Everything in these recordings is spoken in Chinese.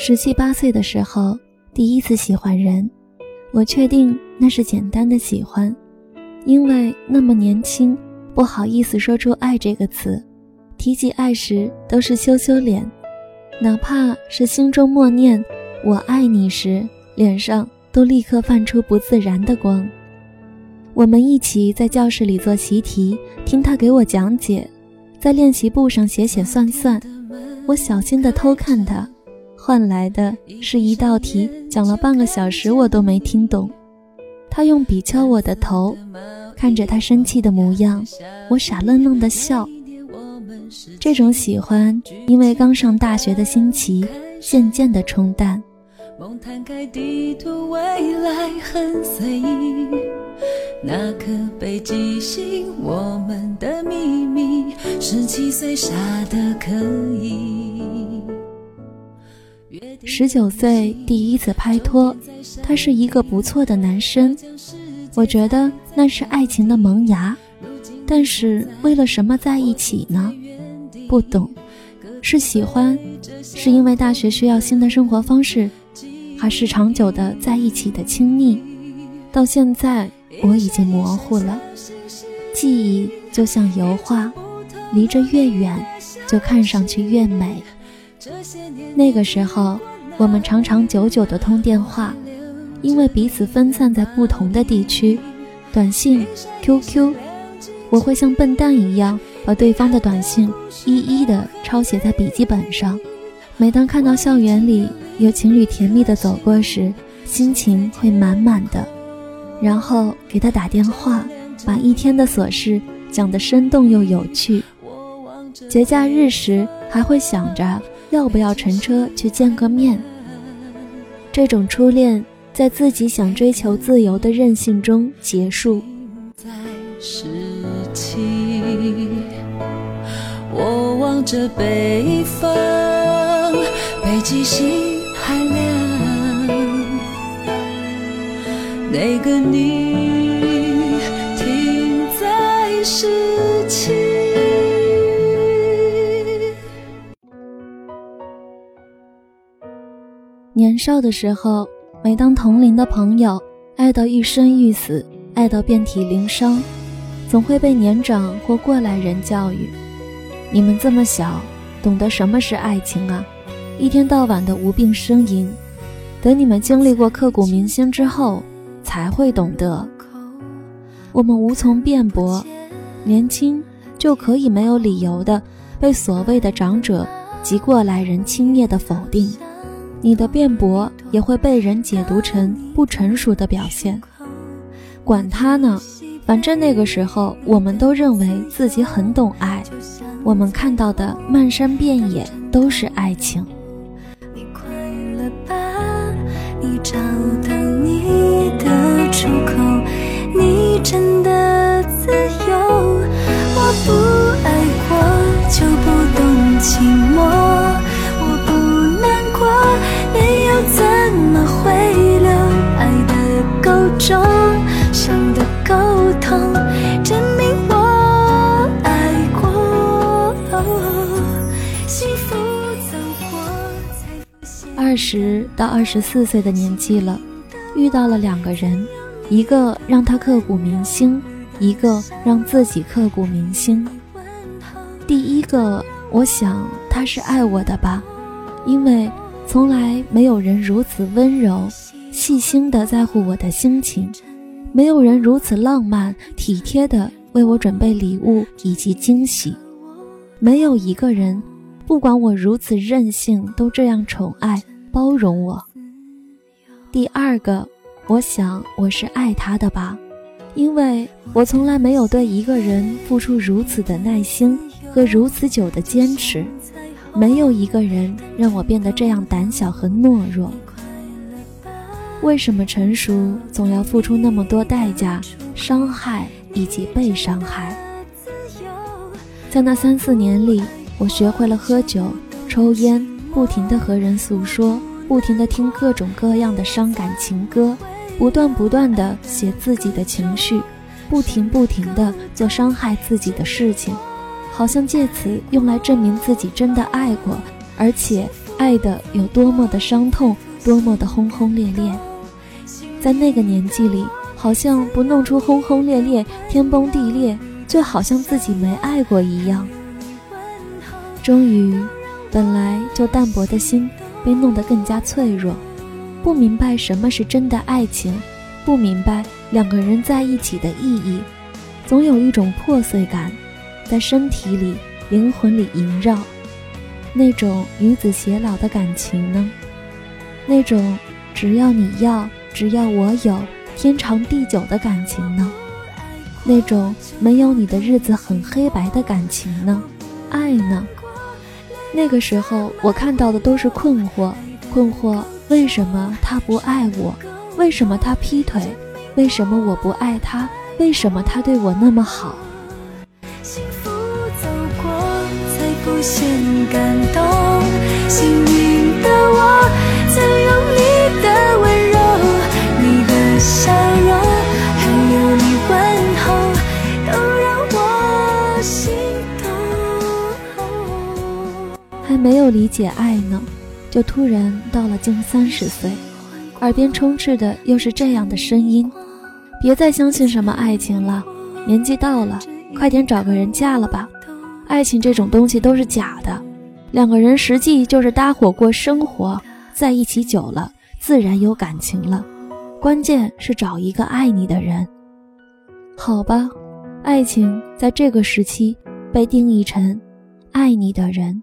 十七八岁的时候，第一次喜欢人，我确定那是简单的喜欢，因为那么年轻，不好意思说出“爱”这个词，提起爱时都是羞羞脸，哪怕是心中默念“我爱你”时，脸上都立刻泛出不自然的光。我们一起在教室里做习题，听他给我讲解，在练习簿上写写算算，我小心地偷看他。换来的是一道题，讲了半个小时，我都没听懂。他用笔敲我的头，看着他生气的模样，我傻愣愣的笑。这种喜欢，因为刚上大学的新奇，渐渐的冲淡。梦摊开地图，未来很随意。那颗北极星我们的秘密，十七岁傻的可以。十九岁第一次拍拖，他是一个不错的男生，我觉得那是爱情的萌芽。但是为了什么在一起呢？不懂，是喜欢，是因为大学需要新的生活方式，还是长久的在一起的亲密？到现在我已经模糊了。记忆就像油画，离着越远，就看上去越美。那个时候，我们长长久久的通电话，因为彼此分散在不同的地区。短信、QQ，我会像笨蛋一样把对方的短信一一的抄写在笔记本上。每当看到校园里有情侣甜蜜的走过时，心情会满满的。然后给他打电话，把一天的琐事讲得生动又有趣。节假日时，还会想着。要不要乘车去见个面？这种初恋在自己想追求自由的任性中结束。我望着北方，北极星还亮。那个你停在十年少的时候，每当同龄的朋友爱到欲生欲死，爱到遍体鳞伤，总会被年长或过来人教育：“你们这么小，懂得什么是爱情啊？一天到晚的无病呻吟，等你们经历过刻骨铭心之后，才会懂得。”我们无从辩驳，年轻就可以没有理由的被所谓的长者及过来人轻蔑的否定。你的辩驳也会被人解读成不成熟的表现，管他呢，反正那个时候我们都认为自己很懂爱，我们看到的漫山遍野都是爱情。十到二十四岁的年纪了，遇到了两个人，一个让他刻骨铭心，一个让自己刻骨铭心。第一个，我想他是爱我的吧，因为从来没有人如此温柔、细心的在乎我的心情，没有人如此浪漫、体贴的为我准备礼物以及惊喜，没有一个人，不管我如此任性，都这样宠爱。包容我。第二个，我想我是爱他的吧，因为我从来没有对一个人付出如此的耐心和如此久的坚持，没有一个人让我变得这样胆小和懦弱。为什么成熟总要付出那么多代价、伤害以及被伤害？在那三四年里，我学会了喝酒、抽烟。不停地和人诉说，不停地听各种各样的伤感情歌，不断不断地写自己的情绪，不停不停地做伤害自己的事情，好像借此用来证明自己真的爱过，而且爱的有多么的伤痛，多么的轰轰烈烈。在那个年纪里，好像不弄出轰轰烈烈、天崩地裂，就好像自己没爱过一样。终于，本来就淡薄的心被弄得更加脆弱，不明白什么是真的爱情，不明白两个人在一起的意义，总有一种破碎感，在身体里、灵魂里萦绕。那种与子偕老的感情呢？那种只要你要。只要我有天长地久的感情呢？那种没有你的日子很黑白的感情呢？爱呢？那个时候我看到的都是困惑，困惑为什么他不爱我？为什么他劈腿？为什么我不爱他？为什么他对我那么好？幸福走过才不显感动，幸运的我曾有没有理解爱呢，就突然到了近三十岁，耳边充斥的又是这样的声音：别再相信什么爱情了，年纪到了，快点找个人嫁了吧。爱情这种东西都是假的，两个人实际就是搭伙过生活，在一起久了，自然有感情了。关键是找一个爱你的人，好吧？爱情在这个时期被定义成爱你的人。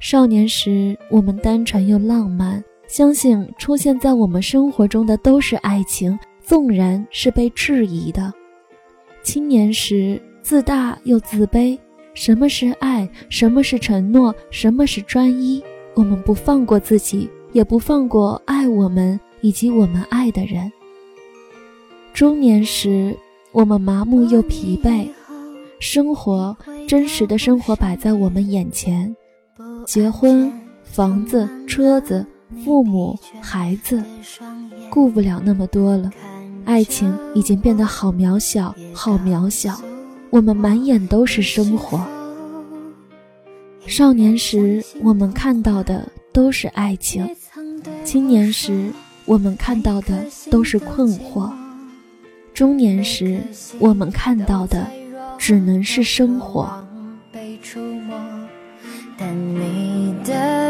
少年时，我们单纯又浪漫，相信出现在我们生活中的都是爱情，纵然是被质疑的。青年时，自大又自卑。什么是爱？什么是承诺？什么是专一？我们不放过自己，也不放过爱我们以及我们爱的人。中年时，我们麻木又疲惫，生活真实的生活摆在我们眼前，结婚、房子、车子、父母、孩子，顾不了那么多了。爱情已经变得好渺小，好渺小。我们满眼都是生活。少年时，我们看到的都是爱情；青年时，我们看到的都是困惑；中年时，我们看到的只能是生活。